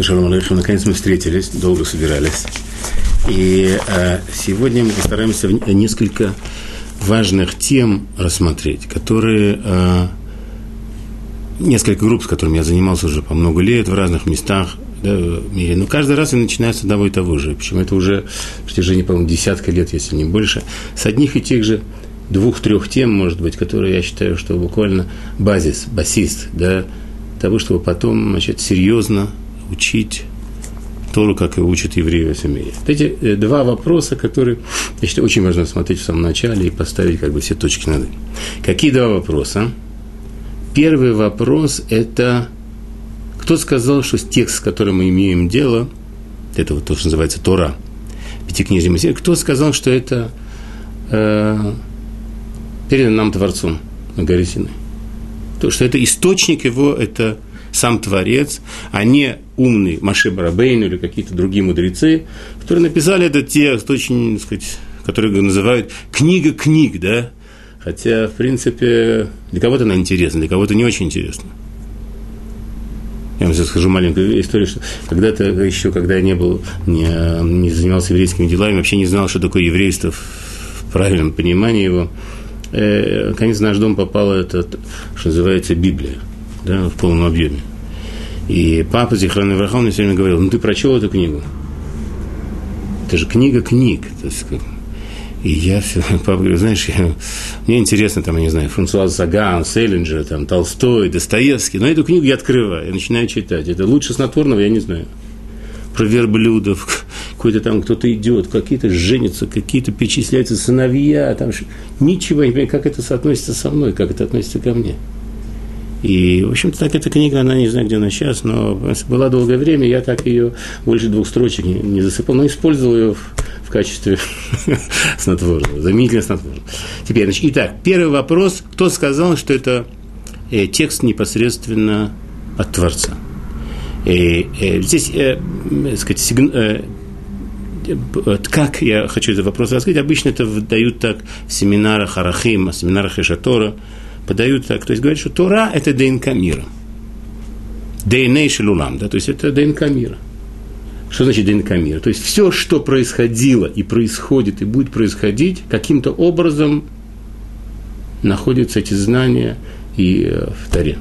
Шалом алейхим, наконец мы встретились, долго собирались. И э, сегодня мы постараемся несколько важных тем рассмотреть, которые э, несколько групп, с которыми я занимался уже по много лет в разных местах да, в мире. Но каждый раз и начинается с одного и того же. Почему это уже в протяжении, по-моему, десятка лет, если не больше, с одних и тех же двух-трех тем, может быть, которые я считаю, что буквально базис, басист, да, того, чтобы потом, значит, серьезно учить Тору, как и учат евреи в этом мире. Эти э, два вопроса, которые, я считаю, очень важно смотреть в самом начале и поставить как бы все точки над «и». Какие два вопроса? Первый вопрос – это кто сказал, что текст, с которым мы имеем дело, это вот то, что называется Тора, Пятикнижие Моисея, кто сказал, что это э, передано нам Творцом на горе Синай? То, что это источник его, это сам Творец, а не умный Маше Барабейн или какие-то другие мудрецы, которые написали этот текст, очень, так сказать, который называют книга книг, да, хотя, в принципе, для кого-то она интересна, для кого-то не очень интересна. Я вам сейчас скажу маленькую историю, что когда-то еще, когда я не был, не, не занимался еврейскими делами, вообще не знал, что такое еврейство в правильном понимании его. Э, наконец, в наш дом попала это, что называется, Библия да, в полном объеме. И папа Зихран Ивраха, мне все время говорил, ну ты прочел эту книгу? Это же книга книг. То есть. И я все, папа говорит, знаешь, я, мне интересно, там, я не знаю, Франсуаз Саган, Селлинджер, там, Толстой, Достоевский, но эту книгу я открываю, я начинаю читать. Это лучше снотворного, я не знаю. Про верблюдов, какой-то там кто-то идет, какие-то женятся, какие-то перечисляются сыновья, там, ничего, не понимаю, как это соотносится со мной, как это относится ко мне. И, в общем-то, так эта книга, она не знаю, где она сейчас, но была долгое время, я так ее больше двух строчек не, не засыпал, но использовал ее в, в качестве снотворного, заменителя снотворного. Теперь, значит, итак, первый вопрос, кто сказал, что это э, текст непосредственно от Творца? И, э, здесь, э, сказать, сигн, э, как я хочу этот вопрос раскрыть, обычно это дают так в семинарах Арахим, в семинарах Ишатора, подают так, то есть говорят, что Тора – это ДНК мира. ДНК шелулам, да, то есть это ДНК мира. Что значит ДНК мира? То есть все, что происходило и происходит и будет происходить, каким-то образом находятся эти знания и э, в Таре.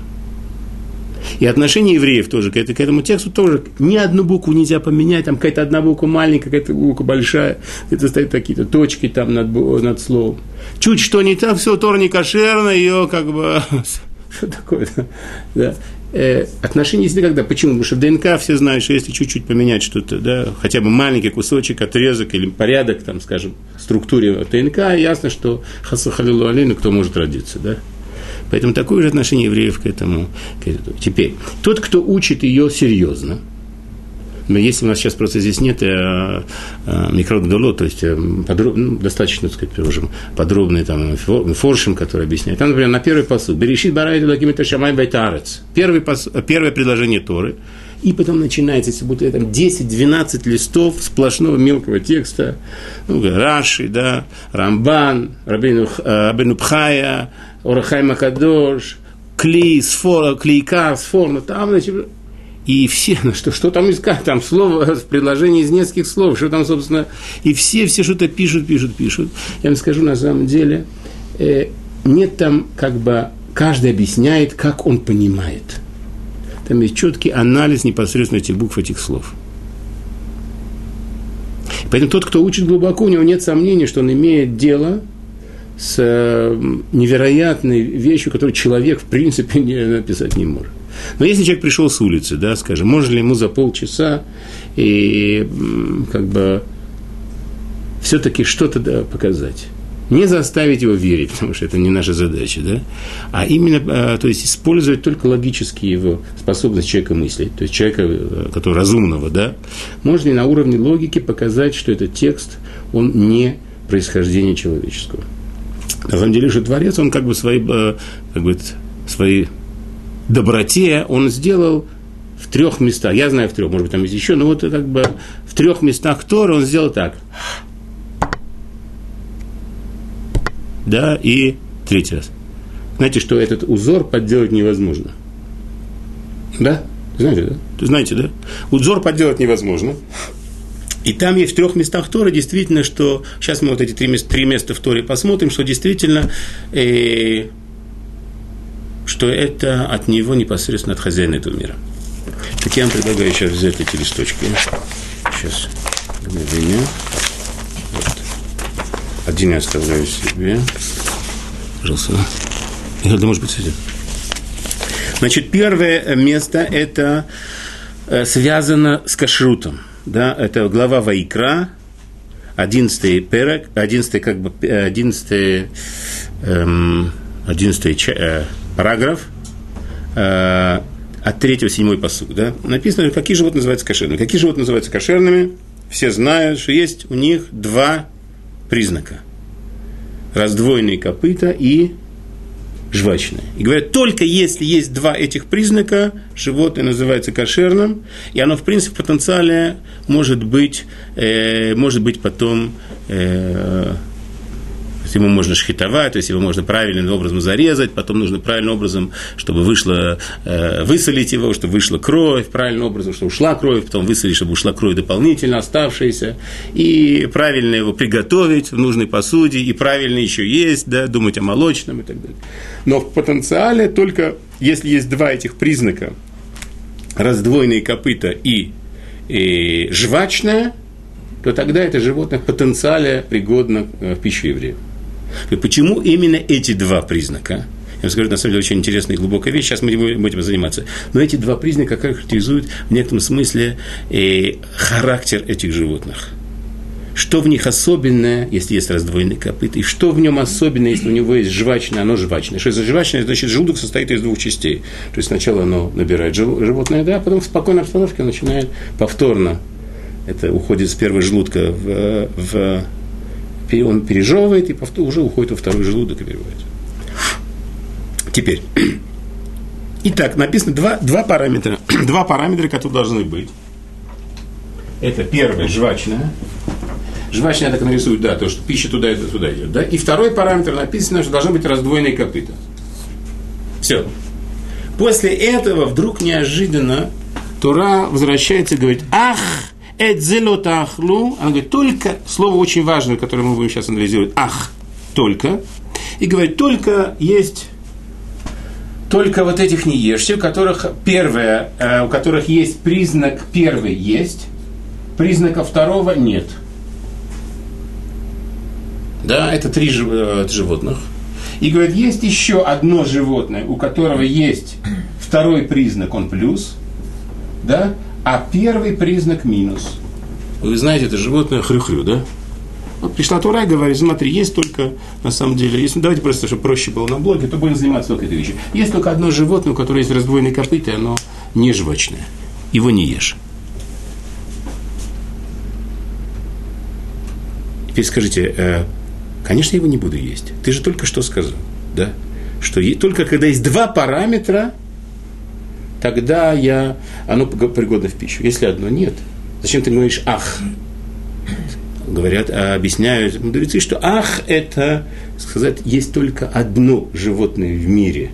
И отношение евреев тоже к, к этому тексту тоже ни одну букву нельзя поменять, там какая-то одна буква маленькая, какая-то буква большая, это стоят какие-то точки там над, над словом. Чуть что не так, все, Тор не кошерно, ее как бы... Что такое-то? Да. Э, отношения есть никогда. Почему? Потому что в ДНК все знают, что если чуть-чуть поменять что-то, да, хотя бы маленький кусочек, отрезок или порядок, там, скажем, структуре ДНК, ясно, что Хасахалилу Алейну кто может родиться, да? Поэтому такое же отношение евреев к этому. К этому. Теперь, тот, кто учит ее серьезно, но если у нас сейчас просто здесь нет э, э, микродоло, то есть э, подроб, ну, достаточно, так сказать, уже подробный там форшим, который объясняет. Там, например, на первый посыл. Берешит барайда лагим это шамай байтарец. Первый пос, первое предложение Торы. И потом начинается, если будет там 10-12 листов сплошного мелкого текста, ну, Раши, да, Рамбан, Рабину, э, Рабину Пхая, Орахай Макадош, Кли, Сфора, Клейка, Сформа, там, значит, и все, ну, что, что там искать, там слово, предложение из нескольких слов, что там, собственно, и все, все что-то пишут, пишут, пишут. Я вам скажу, на самом деле, э, нет там, как бы, каждый объясняет, как он понимает. Там есть четкий анализ непосредственно этих букв, этих слов. Поэтому тот, кто учит глубоко, у него нет сомнений, что он имеет дело – с э, невероятной вещью, которую человек, в принципе, не написать не может. Но если человек пришел с улицы, да, скажем, можно ли ему за полчаса и как бы все-таки что-то да, показать? Не заставить его верить, потому что это не наша задача, да? а именно, э, то есть, использовать только логические его способности человека мыслить, то есть человека, э, который разумного, да? Можно ли на уровне логики показать, что этот текст, он не происхождение человеческого. На самом деле же Творец, он как бы свои, э, как бы, свои доброте, он сделал в трех местах. Я знаю в трех, может быть, там есть еще, но вот как бы в трех местах Тора он сделал так. Да, и третий раз. Знаете, что этот узор подделать невозможно. Да? Знаете, да? Знаете, да? Удзор подделать невозможно. И там есть в трех местах Торы действительно, что сейчас мы вот эти три три места в Торе посмотрим, что действительно, э, что это от него непосредственно от хозяина этого мира. Так я вам предлагаю сейчас взять эти листочки. Сейчас, мгновение. Вот. Один я оставляю себе. Пожалуйста. Это может быть сидит. Значит, первое место это э, связано с кашрутом. Да, это глава Ваикра, 11 перек, 11 как бы 11, эм, 11 э, параграф, э, от 3 7 посуд, да, написано, какие животные называются кошерными. Какие животные называются кошерными? Все знают, что есть у них два признака. Раздвоенные копыта и жвачное. И говорят, только если есть два этих признака, животное называется кошерным, и оно, в принципе, в потенциале может быть, э, может быть потом э, его можно шхитовать, то есть его можно правильным образом зарезать, потом нужно правильным образом, чтобы вышло, э, высолить его, чтобы вышла кровь, правильным образом, чтобы ушла кровь, потом высолить, чтобы ушла кровь дополнительно оставшаяся, и правильно его приготовить в нужной посуде, и правильно еще есть, да, думать о молочном и так далее. Но в потенциале только если есть два этих признака, раздвоенные копыта и, и жвачное, то тогда это животное в потенциале пригодно э, в пищу евреев. И почему именно эти два признака? Я вам скажу, на самом деле, очень интересная и глубокая вещь, сейчас мы будем заниматься. Но эти два признака характеризуют в некотором смысле э, характер этих животных. Что в них особенное, если есть раздвоенный копыт, и что в нем особенное, если у него есть жвачное, оно жвачное. Что это жвачное? Значит, желудок состоит из двух частей. То есть сначала оно набирает животное, да, а потом в спокойной обстановке начинает повторно. Это уходит с первого желудка в, в он пережевывает и уже уходит во второй желудок и переводится. Теперь. Итак, написано два, два параметра. Два параметра, которые должны быть. Это первое, жвачное. Жвачное так нарисуют, да, то, что пища туда и туда идет. Да? И второй параметр написано, что должны быть раздвоенные копыта. Все. После этого вдруг неожиданно Тура возвращается и говорит, ах, Эдзелотахлу, она говорит, только, слово очень важное, которое мы будем сейчас анализировать, ах, только, и говорит, только есть, только вот этих не ешьте, у которых первое, э, у которых есть признак первый есть, признака второго нет. Да, это три э, животных. И говорит, есть еще одно животное, у которого есть второй признак, он плюс, да, а первый признак минус. Вы знаете, это животное хрю-хрю, да? Вот пришла Тура и говорит, смотри, есть только, на самом деле, если, давайте просто, чтобы проще было на блоге, то будем заниматься только этой вещью. Есть только одно животное, у которого есть раздвоенные копыта, и оно не жвачное. Его не ешь. Теперь скажите, э, конечно, я его не буду есть. Ты же только что сказал, да? Что только когда есть два параметра, тогда я, оно пригодно в пищу. Если одно нет, зачем ты говоришь «ах»? Говорят, а объясняют мудрецы, что «ах» – это, сказать, есть только одно животное в мире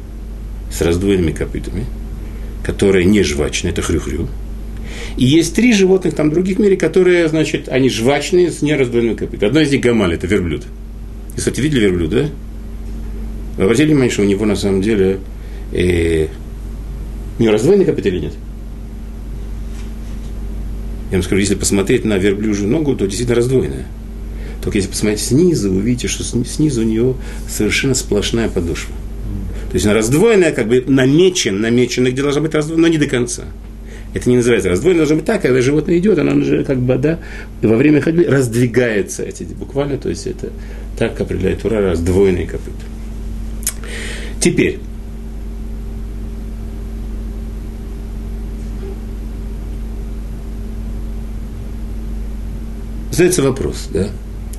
с раздвоенными копытами, которое не жвачное, это хрю-хрю. И есть три животных там других в мире, которые, значит, они жвачные с нераздвоенными копытами. Одно из них гамаль, это верблюд. И, кстати, видели верблюда, да? Вы обратили внимание, что у него на самом деле э, у него раздвоенные копыта или нет? Я вам скажу, если посмотреть на верблюжью ногу, то действительно раздвоенная. Только если посмотреть снизу, вы увидите, что снизу у нее совершенно сплошная подошва. То есть она раздвоенная, как бы намечен, намечена, где должна быть раздвоена, но не до конца. Это не называется раздвоенная, должна быть так, когда животное идет, оно уже как бы, да, во время ходьбы раздвигается, эти, буквально, то есть это так определяет Ура раздвоенный копыт. Теперь, Задается вопрос, да?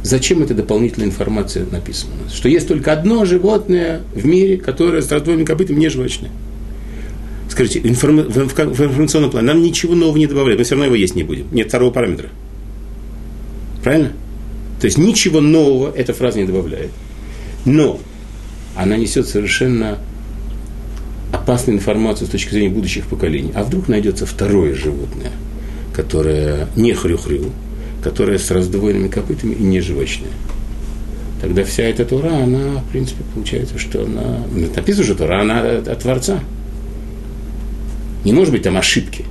Зачем эта дополнительная информация написана? Что есть только одно животное в мире, которое с раздвоенными копытами не жвачное. Скажите, информ... в информационном плане нам ничего нового не добавляют, мы все равно его есть не будем. Нет второго параметра. Правильно? То есть ничего нового эта фраза не добавляет. Но она несет совершенно опасную информацию с точки зрения будущих поколений. А вдруг найдется второе животное, которое не хрю-хрю, которое с раздвоенными копытами и не живочное. Тогда вся эта Тура, она, в принципе, получается, что она... Написано же Тура, она от, Творца. Не может быть там ошибки.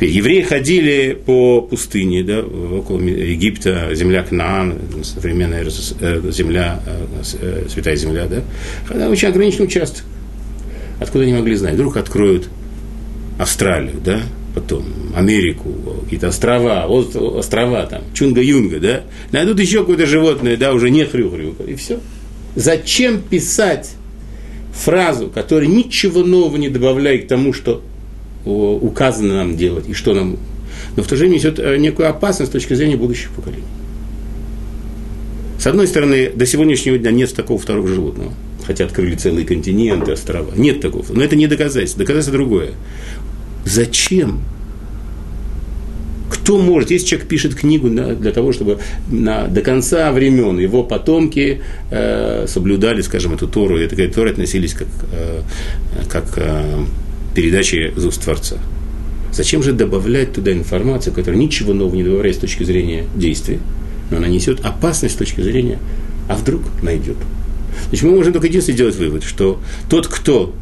Евреи ходили по пустыне, да, около Египта, земля Кнаан, современная э, земля, э, э, святая земля, да, очень ограниченный участок. Откуда они могли знать? Вдруг откроют Австралию, да, потом Америку, какие-то острова, острова там, Чунга-Юнга, да, найдут еще какое-то животное, да, уже не хрю-хрю, и все. Зачем писать фразу, которая ничего нового не добавляет к тому, что указано нам делать и что нам... Но в то же время несет э, некую опасность с точки зрения будущих поколений. С одной стороны, до сегодняшнего дня нет такого второго животного. Хотя открыли целые континенты, острова. Нет такого. Но это не доказательство. Доказательство другое. Зачем? Кто может, если человек пишет книгу да, для того, чтобы на, до конца времен его потомки э, соблюдали, скажем, эту Тору, и к Торе относились как, э, как э, передачи из Творца. Зачем же добавлять туда информацию, которая ничего нового не добавляет с точки зрения действия, но она несет опасность с точки зрения, а вдруг найдет. Значит, мы можем только единственное сделать вывод, что тот, кто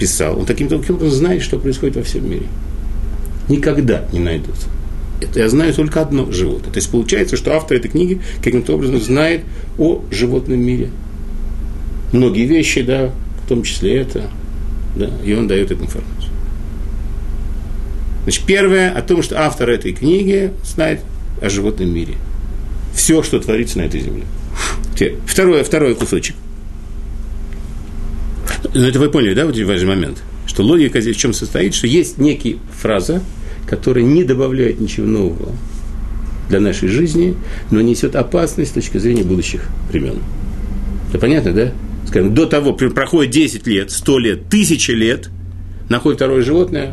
писал, он таким образом знает, что происходит во всем мире. Никогда не найдутся. Это я знаю только одно животное. То есть получается, что автор этой книги каким-то образом знает о животном мире. Многие вещи, да, в том числе это, да, и он дает эту информацию. Значит, первое о том, что автор этой книги знает о животном мире. Все, что творится на этой земле. Второе, второй кусочек. Ну, это вы поняли, да, вот важный момент? Что логика здесь в чем состоит, что есть некие фраза, которая не добавляет ничего нового для нашей жизни, но несет опасность с точки зрения будущих времен. Это понятно, да? скажем, до того, проходит 10 лет, 100 лет, 1000 лет, находит второе животное,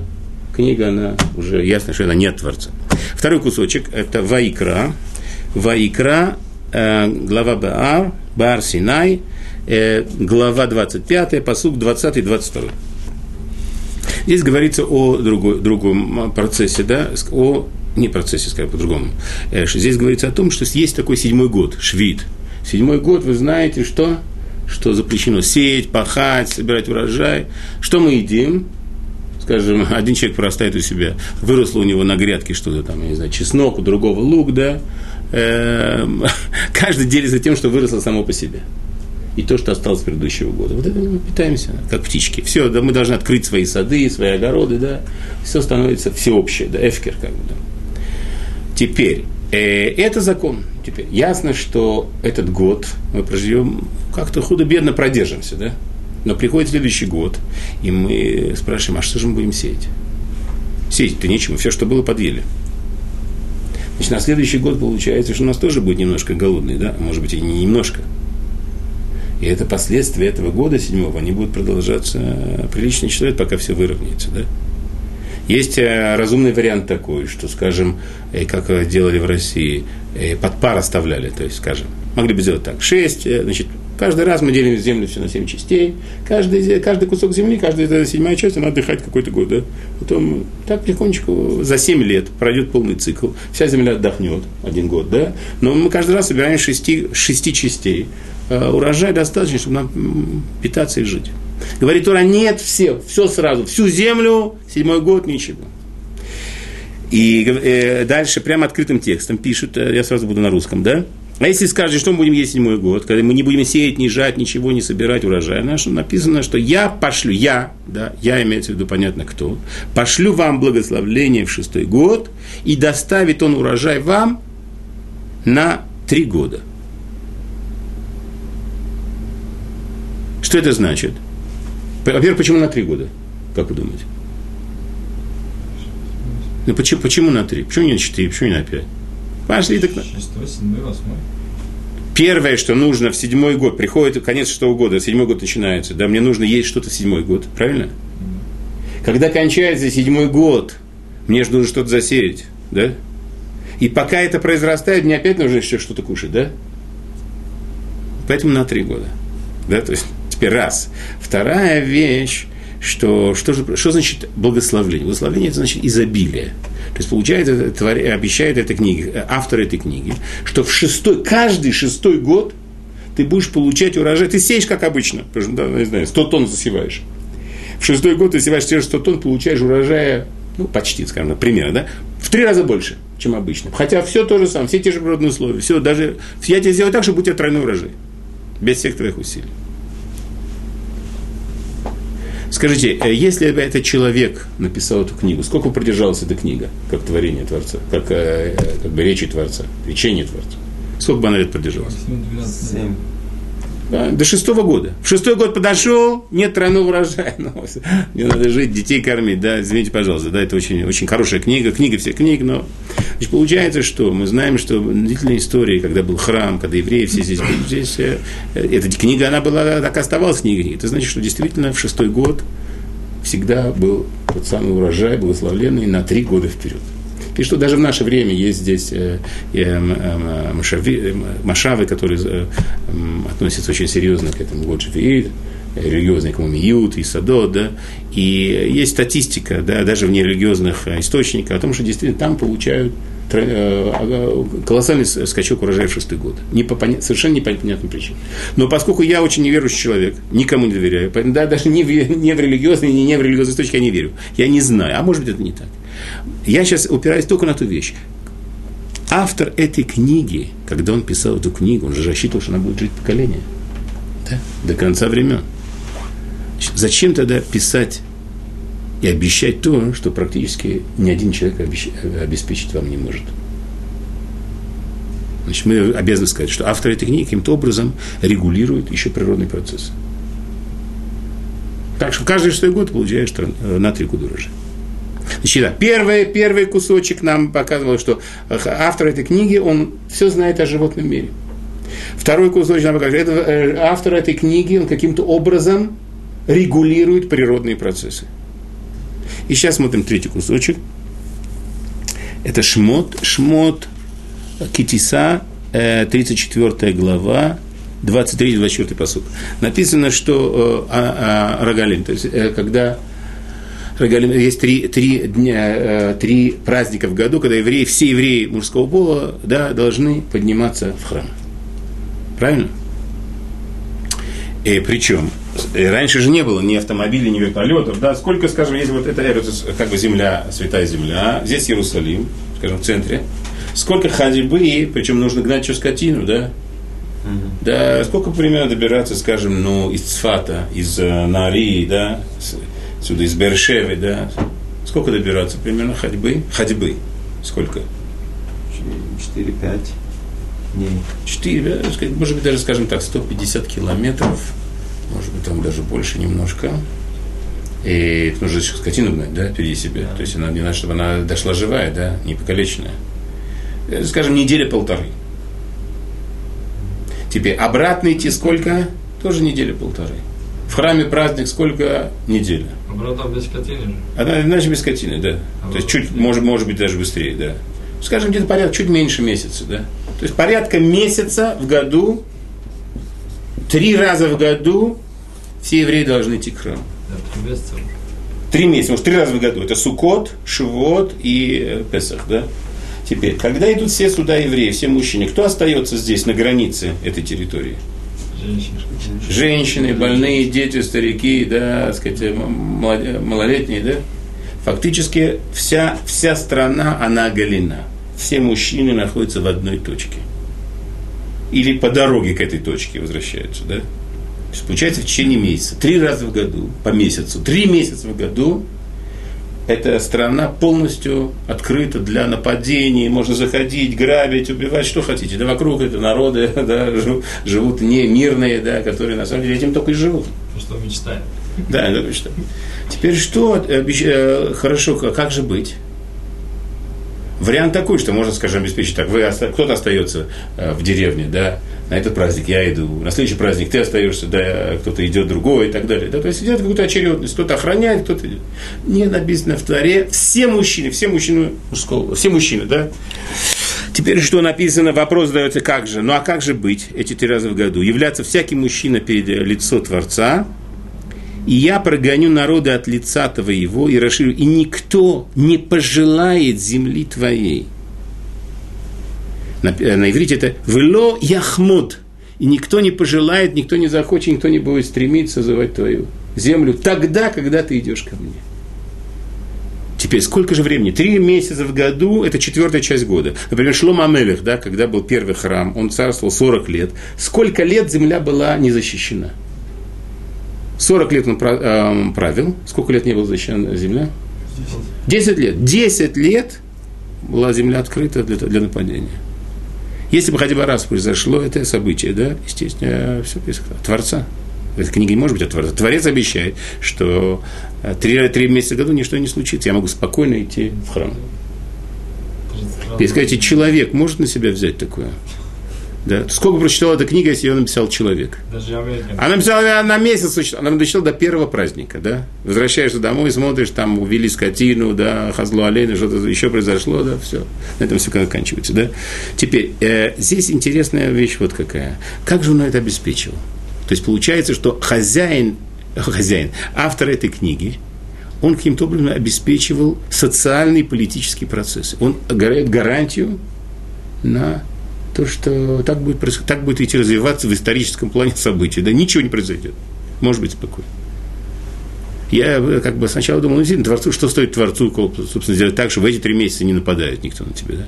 книга, она уже ясно, что она не от Творца. Второй кусочек – это Ваикра. Ваикра, э, глава Баар, Баар Синай, э, глава 25, посуг 20 и 22. Здесь говорится о другой, другом процессе, да, о не процессе, скажем по-другому. Э, здесь говорится о том, что есть такой седьмой год, швид. Седьмой год, вы знаете, что что запрещено сеять, пахать, собирать урожай. Что мы едим? Скажем, один человек простает у себя, выросло у него на грядке что-то там, я не знаю, чеснок, у другого лук, да. Эм, каждый делится тем, что выросло само по себе. И то, что осталось предыдущего года. Вот это мы питаемся, как птички. Все, да, мы должны открыть свои сады, свои огороды, да. Все становится всеобщее, да, эфкер как бы, да. Теперь, э, это закон. Теперь, ясно, что этот год мы проживем как-то худо-бедно продержимся, да? Но приходит следующий год, и мы спрашиваем, а что же мы будем сеять? Сеять-то нечему, все, что было, подъели. Значит, на следующий год получается, что у нас тоже будет немножко голодный, да? А может быть, и не немножко. И это последствия этого года седьмого, они будут продолжаться приличный человек, пока все выровняется, да? Есть э, разумный вариант такой, что, скажем, э, как делали в России, э, под пар оставляли, то есть, скажем, могли бы сделать так, шесть, значит, каждый раз мы делим землю все на семь частей, каждый, каждый кусок земли, каждая седьмая часть, она отдыхает какой-то год, да? Потом так легонечко за семь лет пройдет полный цикл, вся земля отдохнет один год, да? Но мы каждый раз собираем шести, шести частей. Урожай достаточно, чтобы нам питаться и жить. Говорит Тора, нет, все, все сразу, всю землю, седьмой год, ничего. И э, дальше прямо открытым текстом пишут, э, я сразу буду на русском, да? А если скажешь, что мы будем есть седьмой год, когда мы не будем сеять, не жать, ничего не собирать урожай, наш, написано, что я пошлю, я, да, я имеется в виду понятно кто, пошлю вам благословление в шестой год, и доставит он урожай вам на три года. Что это значит? Во-первых, почему на три года? Как вы думаете? Ну почему, почему на три? Почему не на четыре? Почему не на пять? Пошли так. Шестой, седьмой, восьмой. Первое, что нужно в седьмой год, приходит конец шестого года, седьмой год начинается, да, мне нужно есть что-то в седьмой год, правильно? Когда кончается седьмой год, мне же нужно что-то засеять, да? И пока это произрастает, мне опять нужно еще что-то кушать, да? Поэтому на три года. Да, то есть Теперь раз. Вторая вещь, что, что, же, что значит благословление? Благословение – это значит изобилие. То есть, получается, твори, обещает эта книга, автор этой книги, что в шестой, каждый шестой год ты будешь получать урожай. Ты сеешь, как обычно, да, не знаю, 100 тонн засеваешь. В шестой год ты севаешь те же 100 тонн, получаешь урожая, ну, почти, скажем, примерно, да, в три раза больше, чем обычно. Хотя все то же самое, все те же природные условия, все, даже, я тебе сделаю так, чтобы у тебя тройной урожай, без всех твоих усилий. Скажите, э, если этот человек написал эту книгу, сколько продержалась эта книга, как творение Творца, как, э, как бы речи Творца, речение Творца? Сколько бы она лет продержалась? 7. Да, до шестого года. В шестой год подошел, нет тройного урожая. Ну, мне надо жить, детей кормить, да, извините, пожалуйста, да, это очень, очень хорошая книга, книга всех книг, но значит, получается, что мы знаем, что в длительной истории, когда был храм, когда евреи все здесь были, здесь, э, эта книга, она была, так оставалась книгой. Это значит, что действительно в шестой год всегда был тот самый урожай благословленный на три года вперед. И что даже в наше время есть здесь э, э, машави, машавы, которые э, относятся очень серьезно к этому Годжи религиозные, как Миют и Садо, да, и есть статистика, да, даже в нерелигиозных источниках о том, что действительно там получают колоссальный скачок урожая в шестый год. Не по совершенно непонятным причинам. Но поскольку я очень неверующий человек, никому не доверяю, да, даже не в, не в религиозные, не в религиозные источники я не верю. Я не знаю, а может быть это не так. Я сейчас упираюсь только на ту вещь. Автор этой книги, когда он писал эту книгу, он же рассчитывал, что она будет жить поколение. Да? До конца времен. Зачем тогда писать и обещать то, что практически ни один человек обеспечить вам не может? Значит, мы обязаны сказать, что автор этой книги каким-то образом регулирует еще природный процесс. Так что каждый шестой год получаешь на три года урожая. Значит, да, первый, первый кусочек нам показывал, что автор этой книги, он все знает о животном мире. Второй кусочек нам показывает, это, э, автор этой книги, он каким-то образом регулирует природные процессы. И сейчас смотрим третий кусочек. Это Шмот, Шмот Китиса, 34 э, глава, 23-24 посуд. Написано, что э, а, а, Рогалин, то есть когда есть три, три, дня, э, три праздника в году, когда евреи, все евреи мужского пола да, должны подниматься в храм. Правильно? И причем, э, раньше же не было ни автомобилей, ни вертолетов, да, сколько, скажем, есть вот это, как бы земля, святая земля, здесь Иерусалим, скажем, в центре, сколько ходьбы, причем нужно гнать еще скотину, да, да, сколько примерно добираться, скажем, ну, из Цфата, из э, Нарии, да, отсюда из Бершевы, да, сколько добираться примерно ходьбы? Ходьбы. Сколько? 4-5 дней. 4, может быть, даже, скажем так, 150 километров, может быть, там даже больше немножко. И нужно еще скотину гнать, да, впереди себя. Да. То есть она не надо, чтобы она дошла живая, да, не покалеченная. Э, скажем, неделя-полторы. Теперь обратно идти сколько? Тоже неделя-полторы. В храме праздник сколько? Неделя. Обратно без скотины же. А, иначе без скотины, да. А То есть чуть, может, может быть, даже быстрее, да. Скажем, где-то порядка, чуть меньше месяца, да. То есть порядка месяца в году, три раза в году все евреи должны идти к храму. Да, три месяца. Три месяца, может, три раза в году. Это Сукот, Шивот и э, Песах, да. Теперь, когда идут все сюда евреи, все мужчины, кто остается здесь, на границе этой территории? Женщины. Больные, дети, старики, да, сказать, малолетние, да. Фактически вся, вся страна, она оголена. Все мужчины находятся в одной точке. Или по дороге к этой точке возвращаются, да. То есть, получается, в течение месяца, три раза в году, по месяцу, три месяца в году эта страна полностью открыта для нападений, можно заходить, грабить, убивать, что хотите. Да вокруг это народы да, живут не мирные, да, которые на самом деле этим только и живут. Что мечтаем. Да, это мечта. Теперь что, э, э, хорошо, как же быть? Вариант такой, что можно, скажем, обеспечить так. Вы, кто-то остается э, в деревне, да, на этот праздник я иду, на следующий праздник ты остаешься, да, кто-то идет другой и так далее. Да, то есть идет какую-то очередность, кто-то охраняет, кто-то идет. Не написано в Творе, все мужчины, все мужчины мужского, все мужчины, да. Теперь что написано, вопрос задается, как же? Ну а как же быть эти три раза в году? Являться всякий мужчина перед лицо Творца, и я прогоню народы от лица твоего и расширю, и никто не пожелает земли твоей. На, на иврите это «вело яхмуд», и никто не пожелает, никто не захочет, никто не будет стремиться называть твою землю тогда, когда ты идешь ко мне. Теперь, сколько же времени? Три месяца в году – это четвертая часть года. Например, Шлом Амелех, да, когда был первый храм, он царствовал 40 лет. Сколько лет земля была не защищена? 40 лет он эм, правил. Сколько лет не была защищена земля? 10 лет. 10 лет была земля открыта для, для нападения. Если бы хотя бы раз произошло это событие, да, естественно, все происходит. Творца. Эта книга не может быть от Творца. Творец обещает, что э, три, три месяца в году ничто не случится. Я могу спокойно идти в храм. И скажите, человек может на себя взять такое? Да. Сколько прочитал эта книга, если ее написал человек? Даже Она написала на месяц, она дочитала до первого праздника, да? Возвращаешься домой, смотришь, там увели скотину, да, хазлу олейна, что-то еще произошло, да, все. На этом все заканчивается, да? Теперь, э, здесь интересная вещь вот какая. Как же он это обеспечил? То есть получается, что хозяин, хозяин, автор этой книги, он каким-то образом обеспечивал социальные и политические процессы. Он дает гарантию на то, что так будет, так будет идти развиваться в историческом плане событий. Да ничего не произойдет. Может быть спокойно. Я э, как бы сначала думал, ну, действительно, Творцу, что стоит Творцу, собственно, сделать так, что в эти три месяца не нападает никто на тебя, да?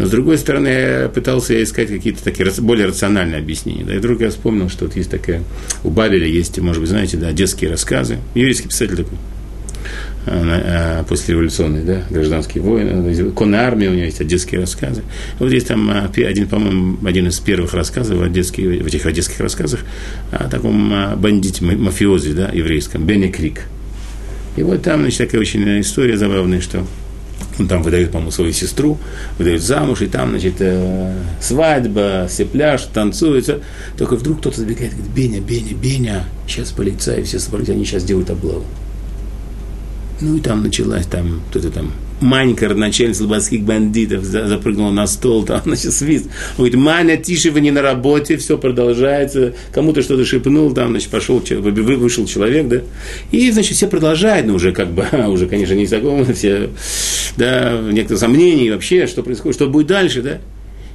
Но, с другой стороны, я пытался искать какие-то такие более рациональные объяснения. Да, и вдруг я вспомнил, что вот есть такая, у Бабеля есть, может быть, знаете, да, детские рассказы. Еврейский писатель такой. А, послереволюционный, да, гражданский воин, конная армия, у него есть одесские рассказы. Вот есть там а, один, по-моему, один из первых рассказов одесских, в этих одесских рассказах о таком а, бандите, мафиозе, да, еврейском, Бенни Крик. И вот там, значит, такая очень история забавная, что он там выдает, по-моему, свою сестру, выдает замуж, и там, значит, э, свадьба, все пляж, танцуются. Только вдруг кто-то забегает, говорит, Беня, Беня, Беня, сейчас полицаи, все собрались, они сейчас делают облаву. Ну и там началась там кто-то там Манька, родоначальник слободских бандитов, запрыгнула на стол, там, значит, свист. Он говорит, Маня, тише, вы не на работе, все продолжается. Кому-то что-то шепнул, там, значит, пошел, вышел человек, да. И, значит, все продолжают, но уже как бы, уже, конечно, не знакомы, все, да, некоторые сомнения вообще, что происходит, что будет дальше, да.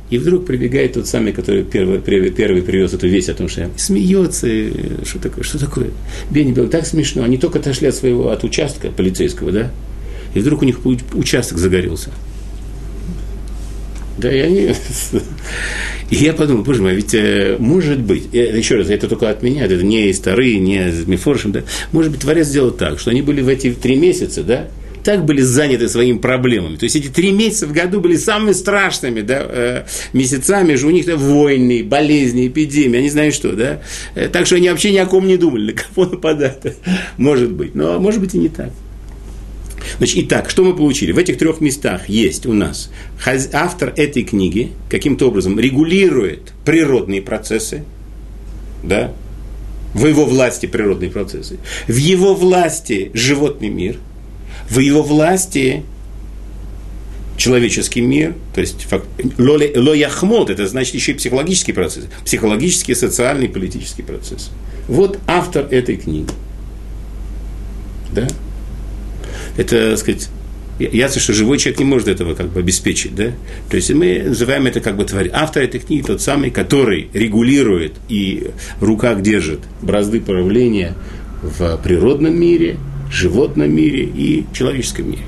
И вдруг прибегает тот самый, который первый, первый, первый привез эту весть о том, что я смеется, и что такое, что такое. Бенни был так смешно, они только отошли от своего, от участка полицейского, да, и вдруг у них участок загорелся. Да, и они... И я подумал, боже мой, ведь э, может быть, еще раз, это только от меня, это не из Тары, не из Мифоршем, да, может быть, Творец сделал так, что они были в эти три месяца, да, так были заняты своими проблемами. То есть эти три месяца в году были самыми страшными да, э, месяцами же у них да, войны, болезни, эпидемии, они знают что, да. Э, так что они вообще ни о ком не думали, на кого нападать. Может быть. Но может быть и не так. Значит, итак, что мы получили? В этих трех местах есть у нас автор этой книги каким-то образом регулирует природные процессы, да, в его власти природные процессы, в его власти животный мир – в его власти человеческий мир, то есть ло яхмот, это значит еще и психологический процесс, психологический, социальный, политический процесс. Вот автор этой книги. Да? Это, так сказать, ясно, что живой человек не может этого как бы обеспечить, да? То есть мы называем это как бы тварь. Автор этой книги тот самый, который регулирует и в руках держит бразды правления в природном мире – животном мире и человеческом мире.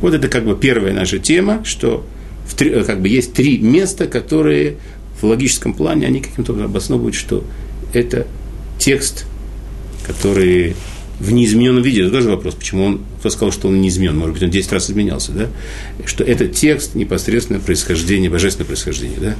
Вот это как бы первая наша тема, что в три, как бы есть три места, которые в логическом плане, они каким-то образом обосновывают, что это текст, который в неизмененном виде. Это тоже вопрос, почему он, кто сказал, что он не изменен, может быть, он 10 раз изменялся, да? Что это текст непосредственно происхождения, божественное происхождение, да?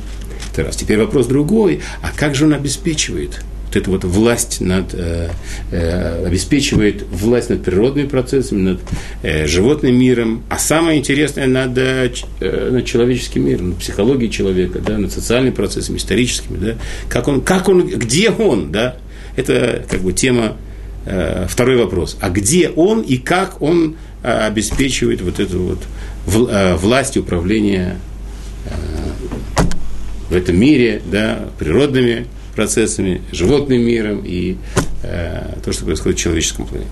Это раз. Теперь вопрос другой, а как же он обеспечивает вот эта вот власть над, э, э, обеспечивает власть над природными процессами, над э, животным миром, а самое интересное над, э, над человеческим миром, над психологией человека, да, над социальными процессами, историческими, да, как он, как он, где он, да, это как бы тема, э, второй вопрос, а где он и как он э, обеспечивает вот эту вот в, э, власть управления в этом мире, да, природными процессами, животным миром и э, то, что происходит в человеческом плане.